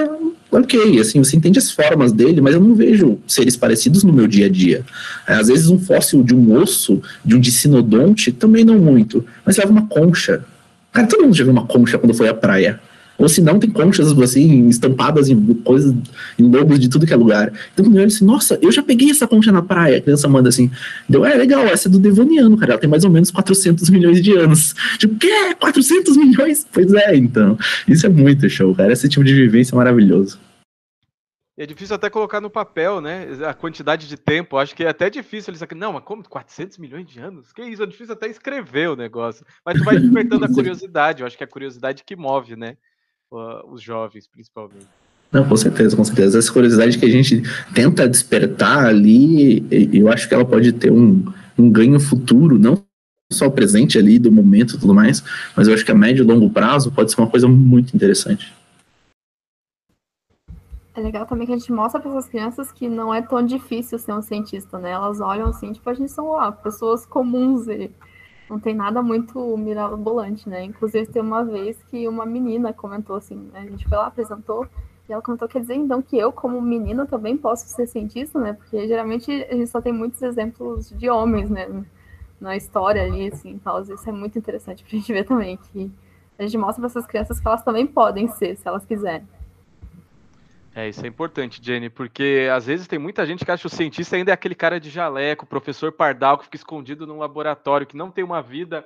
ok, assim, você entende as formas dele, mas eu não vejo seres parecidos no meu dia a dia. É, às vezes um fóssil de um osso, de um dicinodonte, também não muito, mas leva uma concha. Cara, todo mundo já viu uma concha quando foi à praia. Ou se não, tem conchas assim, estampadas em coisas, em lobos de tudo que é lugar. Então quando eu disse, nossa, eu já peguei essa concha na praia. A criança manda assim, deu, é legal, essa é do Devoniano, cara. Ela tem mais ou menos 400 milhões de anos. Tipo, quê? 400 milhões? Pois é, então. Isso é muito show, cara. Esse tipo de vivência é maravilhoso. É difícil até colocar no papel, né? A quantidade de tempo. Acho que é até difícil eles aqui. Não, mas como 400 milhões de anos? Que isso? É difícil até escrever o negócio. Mas tu vai despertando a curiosidade. Eu acho que é a curiosidade que move, né? os jovens, principalmente. Não, com certeza, com certeza. Essa curiosidade que a gente tenta despertar ali, eu acho que ela pode ter um, um ganho futuro, não só o presente ali do momento e tudo mais, mas eu acho que a médio e longo prazo pode ser uma coisa muito interessante. É legal também que a gente mostra para essas crianças que não é tão difícil ser um cientista, né? Elas olham assim, tipo, a gente são ó, pessoas comuns e não tem nada muito mirabolante, né? Inclusive, tem uma vez que uma menina comentou assim, né? a gente foi lá, apresentou, e ela comentou, quer dizer, então, que eu, como menina, também posso ser cientista, né? Porque geralmente a gente só tem muitos exemplos de homens, né? Na história ali, assim, então, isso é muito interessante pra gente ver também, que a gente mostra para essas crianças que elas também podem ser, se elas quiserem. É, isso é importante, Jenny, porque às vezes tem muita gente que acha que o cientista ainda é aquele cara de jaleco, professor pardal que fica escondido num laboratório, que não tem uma vida.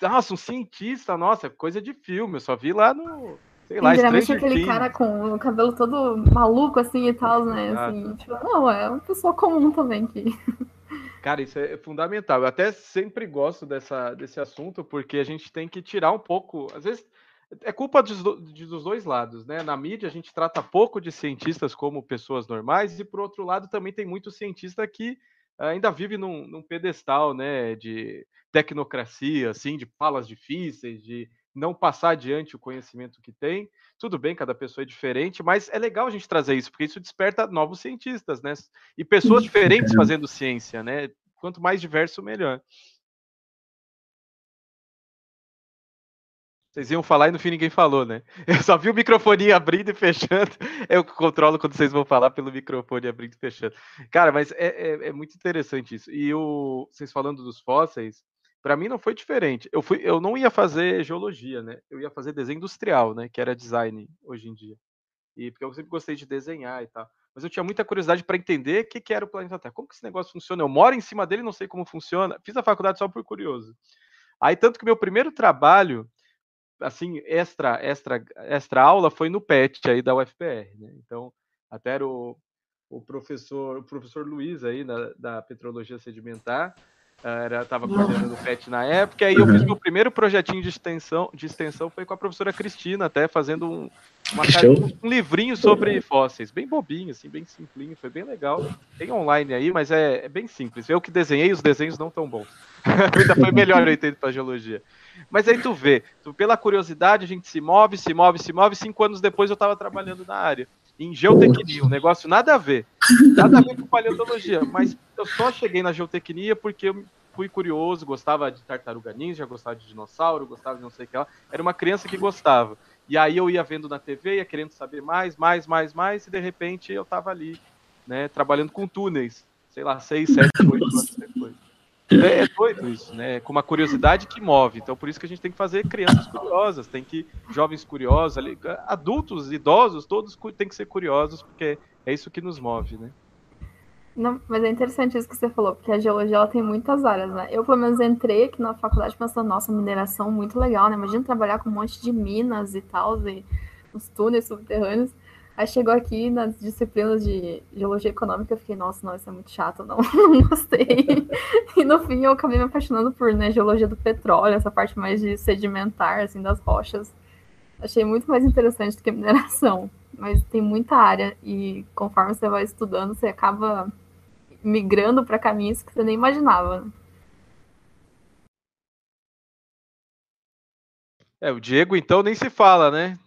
Nossa, um cientista, nossa, coisa de filme, eu só vi lá no. Sei lá, geralmente aquele Things. cara com o cabelo todo maluco assim e tal, né? Assim, tipo, não, é uma pessoa comum também que. Cara, isso é fundamental. Eu até sempre gosto dessa, desse assunto, porque a gente tem que tirar um pouco. Às vezes é culpa dos, dos, dois lados, né? Na mídia a gente trata pouco de cientistas como pessoas normais e por outro lado também tem muito cientista que ainda vive num, num pedestal, né? De tecnocracia, assim, de falas difíceis, de não passar adiante o conhecimento que tem. Tudo bem, cada pessoa é diferente, mas é legal a gente trazer isso, porque isso desperta novos cientistas, né? E pessoas diferentes fazendo ciência, né? Quanto mais diverso, melhor. Vocês iam falar e no fim ninguém falou, né? Eu só vi o microfone abrindo e fechando. Eu controlo quando vocês vão falar pelo microfone abrindo e fechando. Cara, mas é, é, é muito interessante isso. E o, vocês falando dos fósseis, para mim não foi diferente. Eu, fui, eu não ia fazer geologia, né? Eu ia fazer desenho industrial, né? Que era design hoje em dia. E porque eu sempre gostei de desenhar e tal. Mas eu tinha muita curiosidade para entender o que, que era o planeta Terra. Como que esse negócio funciona? Eu moro em cima dele, não sei como funciona. Fiz a faculdade só por curioso. Aí tanto que meu primeiro trabalho assim, extra, extra, extra aula foi no PET aí da UFPR, né? Então, até era o, o professor, o professor Luiz aí da, da Petrologia Sedimentar, era estava coordenando o PET na época, e aí eu fiz meu primeiro projetinho de extensão, de extensão foi com a professora Cristina, até fazendo um, uma, um livrinho sobre fósseis, bem bobinho, assim, bem simplinho, foi bem legal. Tem online aí, mas é, é bem simples. Eu que desenhei, os desenhos não tão bons. Ainda foi melhor eu entendo para geologia. Mas aí tu vê, tu, pela curiosidade a gente se move, se move, se move. Cinco anos depois eu estava trabalhando na área, em geotecnia, um negócio nada a ver, nada a ver com paleontologia. Mas eu só cheguei na geotecnia porque eu fui curioso, gostava de tartaruga ninja, gostava de dinossauro, gostava de não sei o que lá. Era uma criança que gostava. E aí eu ia vendo na TV, ia querendo saber mais, mais, mais, mais, e de repente eu estava ali, né, trabalhando com túneis, sei lá, seis, sete, oito anos depois. É, é, doido isso, né? Com uma curiosidade que move. Então, por isso que a gente tem que fazer crianças curiosas, tem que jovens curiosos, adultos, idosos, todos têm que ser curiosos, porque é isso que nos move, né? Não, mas é interessante isso que você falou, porque a geologia ela tem muitas áreas, né? Eu, pelo menos, entrei aqui na faculdade pensando, nossa, mineração muito legal, né? Imagina trabalhar com um monte de minas e tal, e os túneis subterrâneos. Aí chegou aqui nas disciplinas de geologia econômica, eu fiquei, nossa, não, isso é muito chato, não, não gostei. e no fim eu acabei me apaixonando por né, geologia do petróleo, essa parte mais de sedimentar, assim, das rochas. Achei muito mais interessante do que mineração. Mas tem muita área e conforme você vai estudando, você acaba migrando para caminhos que você nem imaginava. É, o Diego então nem se fala, né?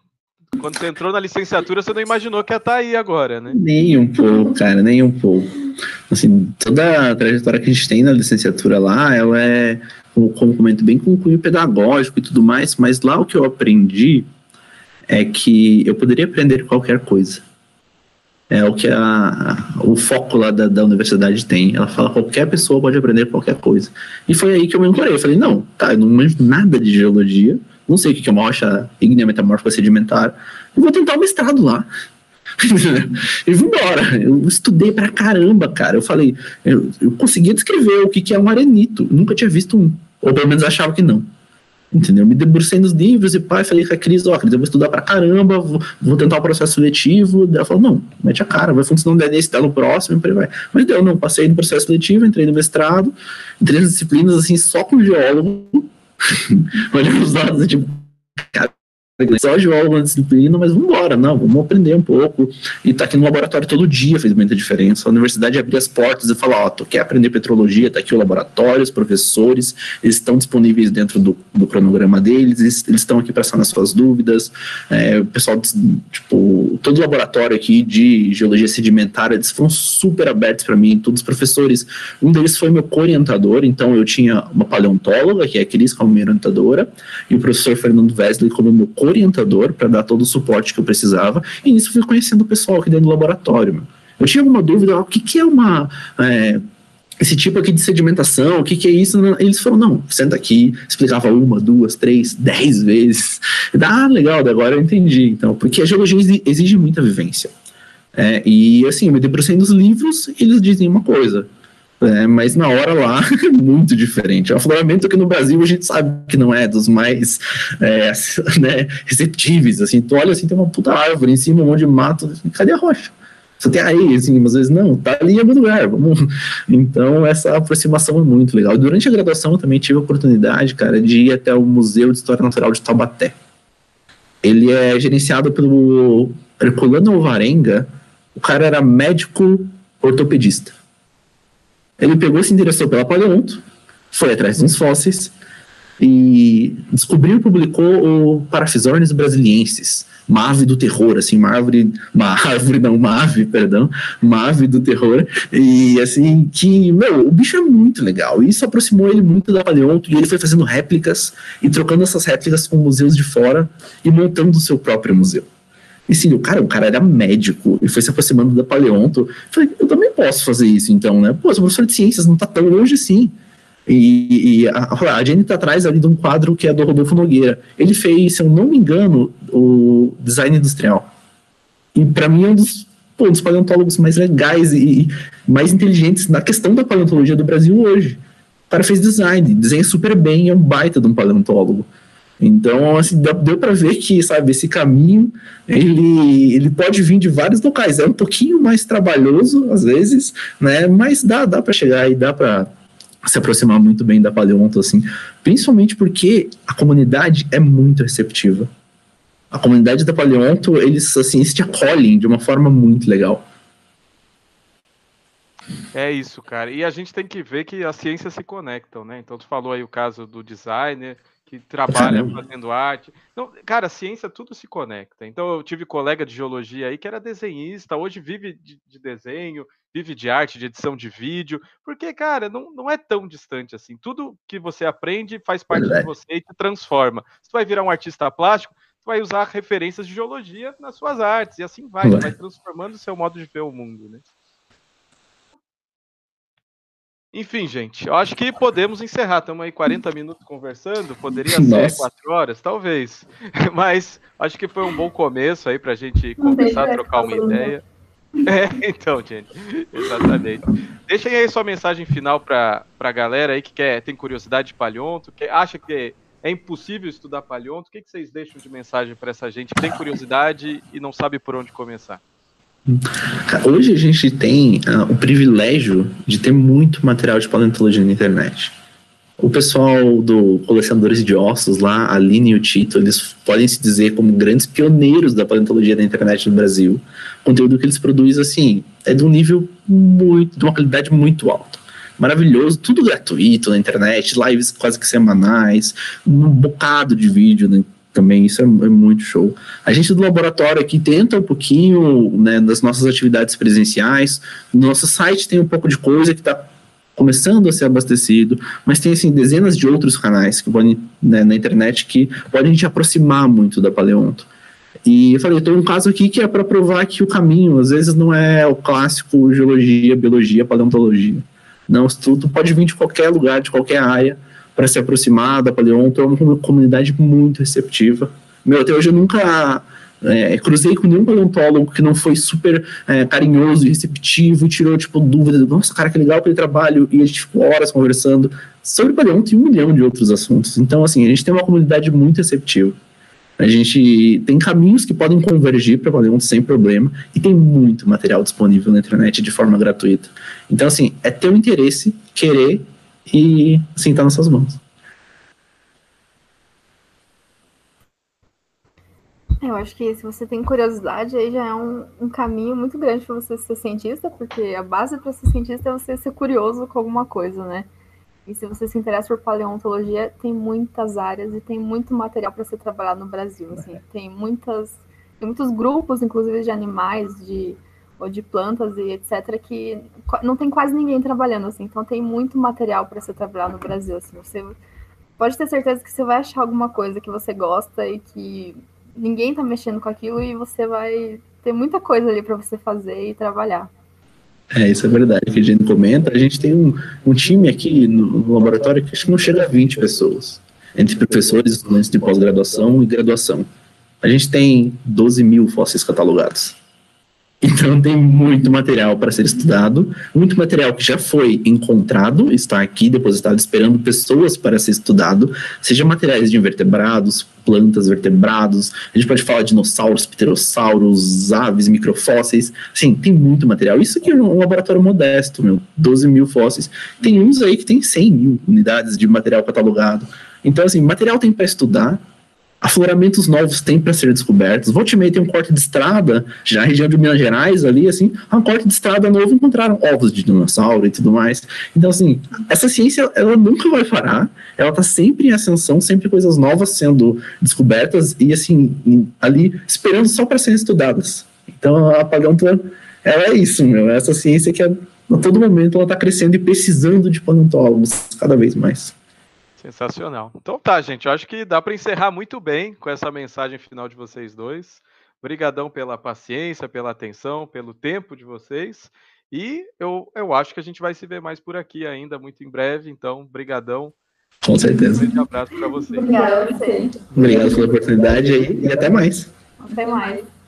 Quando você entrou na licenciatura, você não imaginou que ia estar tá aí agora, né? Nem um pouco, cara, nem um pouco. Assim, toda a trajetória que a gente tem na licenciatura lá, ela é, como comento, bem com cunho pedagógico e tudo mais, mas lá o que eu aprendi é que eu poderia aprender qualquer coisa. É o que a, o foco lá da, da universidade tem. Ela fala qualquer pessoa pode aprender qualquer coisa. E foi aí que eu me encorei. Eu falei, não, tá, eu não manjo nada de geologia, não sei o que é uma rocha ígnea metamórfica sedimentar, eu vou tentar o mestrado lá. e vou embora. Eu estudei pra caramba, cara. Eu falei, eu, eu conseguia descrever o que, que é um arenito. Nunca tinha visto um. Ou pelo menos achava que não. Entendeu? Me debrucei nos livros e pai, falei com a Cris, ó, Cris, eu vou estudar pra caramba, vou, vou tentar o processo seletivo. Ela falou, não, mete a cara, vai funcionar nesse, dá no próximo, e vai. Mas deu, não, passei no processo seletivo, entrei no mestrado, entrei nas disciplinas, assim, só com geólogo, olhando os dados, tipo, cara, só geólogo na disciplina, mas vamos embora, não, vamos aprender um pouco. E tá aqui no laboratório todo dia fez muita diferença. A universidade abrir as portas e falar, ó, tu quer aprender petrologia, tá aqui o laboratório, os professores, eles estão disponíveis dentro do, do cronograma deles, eles, eles estão aqui para sanar suas dúvidas. É, o pessoal, tipo, todo o laboratório aqui de geologia sedimentar, eles foram super abertos para mim, todos os professores. Um deles foi meu co-orientador, então eu tinha uma paleontóloga, que é a Cris como minha orientadora, e o professor Fernando Wesley como meu co orientador para dar todo o suporte que eu precisava, e nisso fui conhecendo o pessoal aqui dentro do laboratório. Meu. Eu tinha alguma dúvida, o que, que é uma. É, esse tipo aqui de sedimentação, o que, que é isso? Eles falaram, não, senta aqui, explicava uma, duas, três, dez vezes. Ah, legal, agora eu entendi. Então, porque a geologia exige muita vivência. É, e assim, eu me debrucei nos livros, eles dizem uma coisa. É, mas na hora lá é muito diferente. O afloramento aqui no Brasil a gente sabe que não é dos mais é, né, receptíveis. Assim, tu olha assim, tem uma puta árvore em cima, um monte de mato. Assim, cadê a rocha? Você tem aí, assim, às vezes não, tá ali em algum lugar. Vamos... Então, essa aproximação é muito legal. Durante a graduação, eu também tive a oportunidade, cara, de ir até o Museu de História Natural de Taubaté. Ele é gerenciado pelo Herculano Alvarenga. O cara era médico ortopedista. Ele pegou, se interessou pela paleonto, foi atrás dos fósseis, e descobriu e publicou o Parafisornis brasiliensis, uma ave do terror, assim, uma árvore, uma árvore, não, uma ave, perdão, uma ave do terror, e assim, que, meu, o bicho é muito legal, e isso aproximou ele muito da paleonto, e ele foi fazendo réplicas, e trocando essas réplicas com museus de fora, e montando o seu próprio museu. E sim, o cara, o cara era médico e foi se aproximando da paleonto. Falei, eu também posso fazer isso, então, né? Pô, sou professor de ciências, não tá tão longe assim. E, e a, a Jenny está atrás ali de um quadro que é do Rodolfo Nogueira. Ele fez, se eu não me engano, o design industrial. E para mim é um dos, pô, um dos paleontólogos mais legais e, e mais inteligentes na questão da paleontologia do Brasil hoje. O cara fez design, desenha super bem, é um baita de um paleontólogo. Então, assim, deu para ver que, sabe, esse caminho, ele, ele pode vir de vários locais. É um pouquinho mais trabalhoso, às vezes, né, mas dá, dá para chegar e dá para se aproximar muito bem da Paleonto, assim, principalmente porque a comunidade é muito receptiva. A comunidade da Paleonto, eles, assim, eles te acolhem de uma forma muito legal. É isso, cara. E a gente tem que ver que as ciências se conectam, né? Então, tu falou aí o caso do designer, que trabalha fazendo arte. Então, cara, a ciência tudo se conecta. Então, eu tive colega de geologia aí que era desenhista, hoje vive de, de desenho, vive de arte, de edição de vídeo, porque, cara, não, não é tão distante assim. Tudo que você aprende faz parte de você e te transforma. Se tu vai virar um artista plástico, tu vai usar referências de geologia nas suas artes, e assim vai, vai transformando o seu modo de ver o mundo, né? Enfim, gente, eu acho que podemos encerrar. Estamos aí 40 minutos conversando. Poderia Nossa. ser 4 horas, talvez. Mas acho que foi um bom começo aí para a gente conversar, trocar uma ideia. É, então, gente, exatamente. Deixem aí sua mensagem final para a galera aí que quer, tem curiosidade de paleonto, que acha que é impossível estudar paleonto. O que, que vocês deixam de mensagem para essa gente que tem curiosidade e não sabe por onde começar? Hoje a gente tem uh, o privilégio de ter muito material de paleontologia na internet. O pessoal do Colecionadores de Ossos lá, a Aline e o Tito, eles podem se dizer como grandes pioneiros da paleontologia da internet no Brasil. O conteúdo que eles produzem, assim, é de um nível muito, de uma qualidade muito alta. Maravilhoso, tudo gratuito na internet, lives quase que semanais, um bocado de vídeo né, também, isso é, é, muito show. A gente do laboratório aqui tenta um pouquinho né, das nossas atividades presenciais, no nosso site tem um pouco de coisa que está começando a ser abastecido, mas tem assim dezenas de outros canais que podem né, na internet que podem te aproximar muito da paleonto. E eu falei, eu tenho um caso aqui que é para provar que o caminho às vezes não é o clássico geologia, biologia, paleontologia. Não, tudo pode vir de qualquer lugar, de qualquer área, para se aproximar da paleonto. É uma comunidade muito receptiva. Meu, até hoje eu nunca é, cruzei com nenhum paleontólogo que não foi super é, carinhoso e receptivo e tirou, tipo, dúvida. Nossa, cara, que legal aquele trabalho. E a gente ficou horas conversando sobre paleonto e um milhão de outros assuntos. Então, assim, a gente tem uma comunidade muito receptiva. A gente tem caminhos que podem convergir para paleonto sem problema e tem muito material disponível na internet de forma gratuita. Então, assim, é ter o interesse, querer e, assim, tá nas suas mãos. Eu acho que se você tem curiosidade, aí já é um, um caminho muito grande para você ser cientista, porque a base para ser cientista é você ser curioso com alguma coisa, né? E se você se interessa por paleontologia, tem muitas áreas e tem muito material para ser trabalhado no Brasil. Assim. Tem, muitas, tem muitos grupos, inclusive de animais, de, ou de plantas e etc., que não tem quase ninguém trabalhando. Assim. Então tem muito material para ser trabalhado no Brasil. Assim. Você pode ter certeza que você vai achar alguma coisa que você gosta e que ninguém está mexendo com aquilo e você vai ter muita coisa ali para você fazer e trabalhar. É, isso é verdade, que a gente comenta. A gente tem um, um time aqui no, no, laboratório que acho que não chega a 20 pessoas, entre professores, estudantes de pós-graduação e graduação. A gente tem 12 mil fósseis catalogados. Então tem muito material para ser estudado, muito material que já foi encontrado, está aqui depositado esperando pessoas para ser estudado, seja materiais de invertebrados, plantas, vertebrados, a gente pode falar de dinossauros, pterossauros, aves, microfósseis, sim, tem muito material. Isso aqui é um laboratório modesto, meu, 12 mil fósseis. Tem uns aí que tem 100 mil unidades de material catalogado. Então, assim, material tem para estudar, afloramentos novos têm para ser descobertos. Volte meio tem um corte de estrada, já na região de Minas Gerais, ali, assim, um corte de estrada novo, encontraram ovos de dinossauro e tudo mais. Então, assim, essa ciência, ela nunca vai parar, ela está sempre em ascensão, sempre coisas novas sendo descobertas e, assim, ali, esperando só para serem estudadas. Então, a paleonto, ela é isso, meu, é essa ciência que, a todo momento, ela está crescendo e precisando de paleontólogos cada vez mais. Sensacional. Então tá, gente. Eu acho que dá para encerrar muito bem com essa mensagem final de vocês dois. Obrigadão pela paciência, pela atenção, pelo tempo de vocês. E eu, eu acho que a gente vai se ver mais por aqui ainda, muito em breve. Então, brigadão. Com certeza. Um grande abraço para vocês. Obrigada a você. Obrigado pela oportunidade aí e até mais. Até mais.